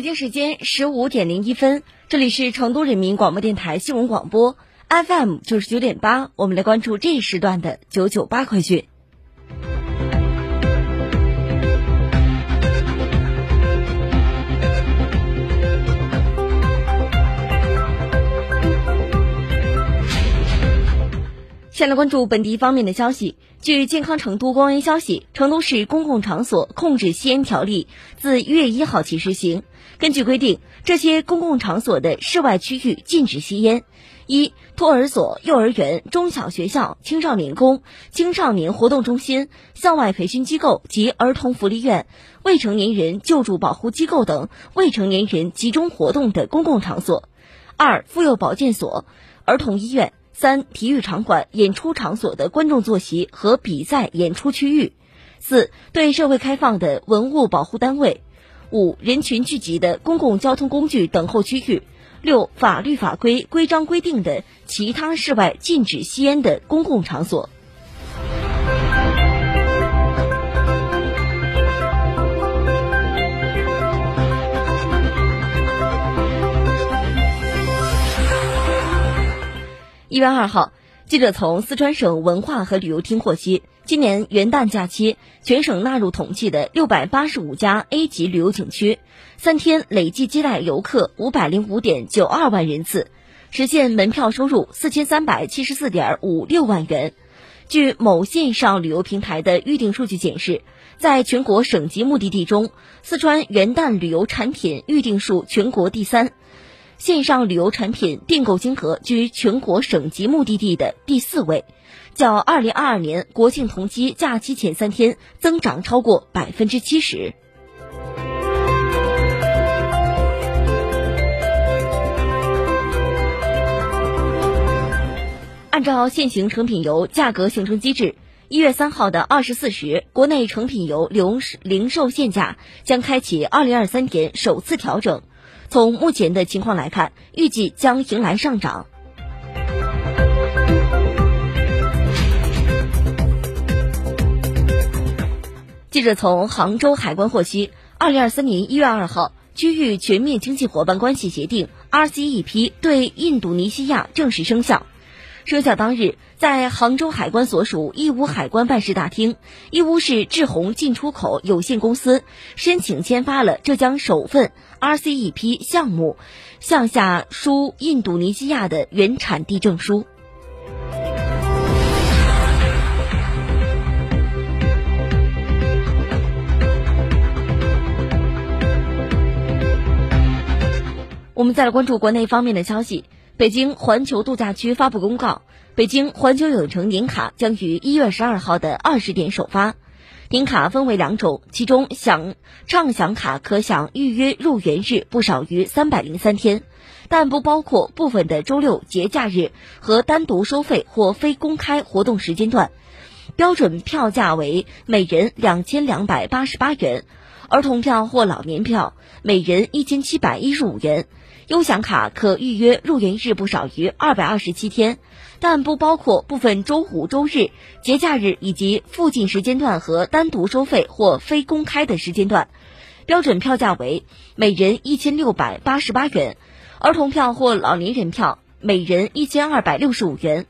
北京时间十五点零一分，这里是成都人民广播电台新闻广播 FM 九十九点八，我们来关注这一时段的九九八快讯。先来关注本地方面的消息。据健康成都公安消息，成都市公共场所控制吸烟条例自一月一号起施行。根据规定，这些公共场所的室外区域禁止吸烟：一、托儿所、幼儿园、中小学校、青少年宫、青少年活动中心、校外培训机构及儿童福利院、未成年人救助保护机构等未成年人集中活动的公共场所；二、妇幼保健所、儿童医院。三、体育场馆、演出场所的观众坐席和比赛演出区域；四、对社会开放的文物保护单位；五、人群聚集的公共交通工具等候区域；六、法律法规规章规定的其他室外禁止吸烟的公共场所。一月二号，记者从四川省文化和旅游厅获悉，今年元旦假期，全省纳入统计的六百八十五家 A 级旅游景区，三天累计接待游客五百零五点九二万人次，实现门票收入四千三百七十四点五六万元。据某线上旅游平台的预订数据显示，在全国省级目的地中，四川元旦旅游产品预订数全国第三。线上旅游产品订购金额居全国省级目的地的第四位，较二零二二年国庆同期假期前三天增长超过百分之七十。按照现行成品油价格形成机制，一月三号的二十四时，国内成品油零零售限价将开启二零二三年首次调整。从目前的情况来看，预计将迎来上涨。记者从杭州海关获悉，二零二三年一月二号，区域全面经济伙伴关系协定 （RCEP） 对印度尼西亚正式生效。生效当日，在杭州海关所属义乌海关办事大厅，义乌市志宏进出口有限公司申请签发了浙江首份 RCEP 项目向下输印度尼西亚的原产地证书。我们再来关注国内方面的消息。北京环球度假区发布公告，北京环球影城年卡将于一月十二号的二十点首发。年卡分为两种，其中享畅享卡可享预约入园日不少于三百零三天，但不包括部分的周六节假日和单独收费或非公开活动时间段。标准票价为每人两千两百八十八元，儿童票或老年票每人一千七百一十五元。优享卡可预约入园日不少于二百二十七天，但不包括部分周五、周日、节假日以及附近时间段和单独收费或非公开的时间段。标准票价为每人一千六百八十八元，儿童票或老年人票每人一千二百六十五元。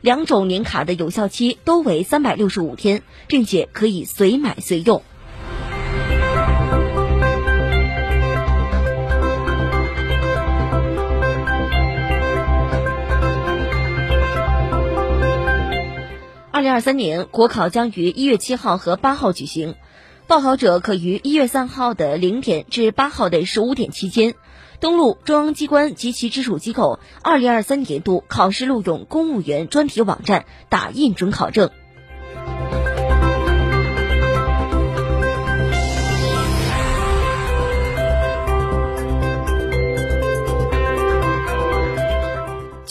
两种年卡的有效期都为三百六十五天，并且可以随买随用。二零二三年国考将于一月七号和八号举行，报考者可于一月三号的零点至八号的十五点期间，登录中央机关及其直属机构二零二三年度考试录用公务员专题网站打印准考证。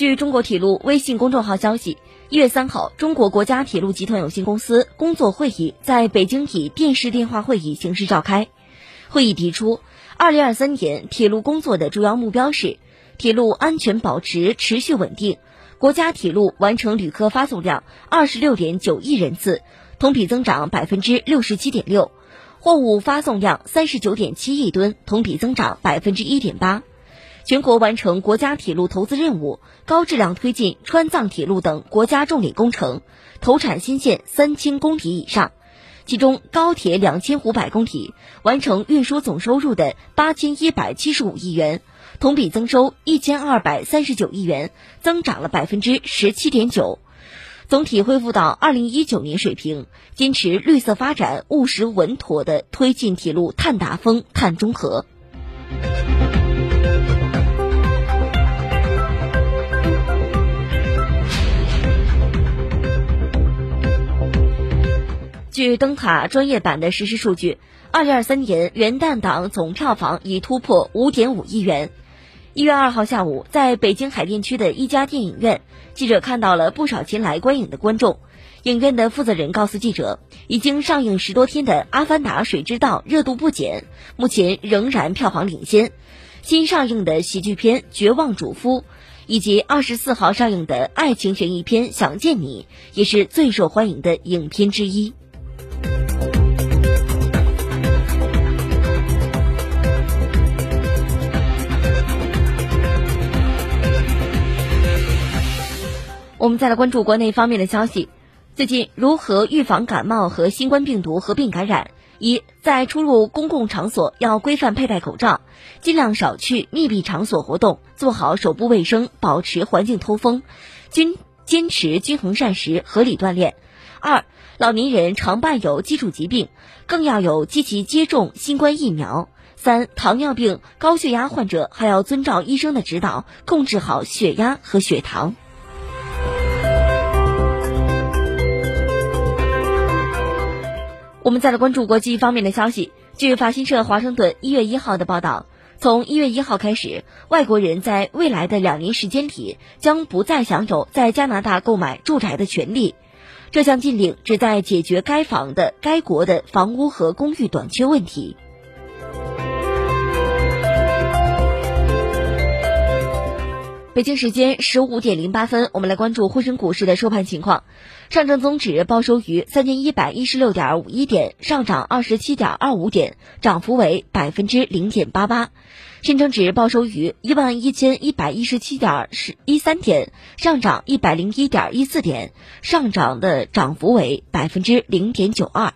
据中国铁路微信公众号消息，一月三号，中国国家铁路集团有限公司工作会议在北京以电视电话会议形式召开。会议提出，二零二三年铁路工作的主要目标是铁路安全保持持续稳定，国家铁路完成旅客发送量二十六点九亿人次，同比增长百分之六十七点六；货物发送量三十九点七亿吨，同比增长百分之一点八。全国完成国家铁路投资任务，高质量推进川藏铁路等国家重点工程，投产新线三千公里以上，其中高铁两千五百公里，完成运输总收入的八千一百七十五亿元，同比增收一千二百三十九亿元，增长了百分之十七点九，总体恢复到二零一九年水平，坚持绿色发展，务实稳妥的推进铁路碳达峰、碳中和。据灯塔专业版的实时数据，二零二三年元旦档总票房已突破五点五亿元。一月二号下午，在北京海淀区的一家电影院，记者看到了不少前来观影的观众。影院的负责人告诉记者，已经上映十多天的《阿凡达：水之道》热度不减，目前仍然票房领先。新上映的喜剧片《绝望主夫》，以及二十四号上映的爱情悬疑片《想见你》，也是最受欢迎的影片之一。我们再来关注国内方面的消息。最近，如何预防感冒和新冠病毒合并感染？一，在出入公共场所要规范佩戴口罩，尽量少去密闭场所活动，做好手部卫生，保持环境通风，均坚持均衡膳食，合理锻炼。二，老年人常伴有基础疾病，更要有积极接种新冠疫苗。三，糖尿病、高血压患者还要遵照医生的指导，控制好血压和血糖。我们再来关注国际方面的消息。据法新社华盛顿一月一号的报道，从一月一号开始，外国人在未来的两年时间里将不再享有在加拿大购买住宅的权利。这项禁令旨在解决该房的该国的房屋和公寓短缺问题。北京时间十五点零八分，我们来关注沪深股市的收盘情况。上证综指报收于三千一百一十六点五一点，上涨二十七点二五点，涨幅为百分之零点八八。深成指报收于一万一千一百一十七点十一三点，上涨一百零一点一四点，上涨的涨幅为百分之零点九二。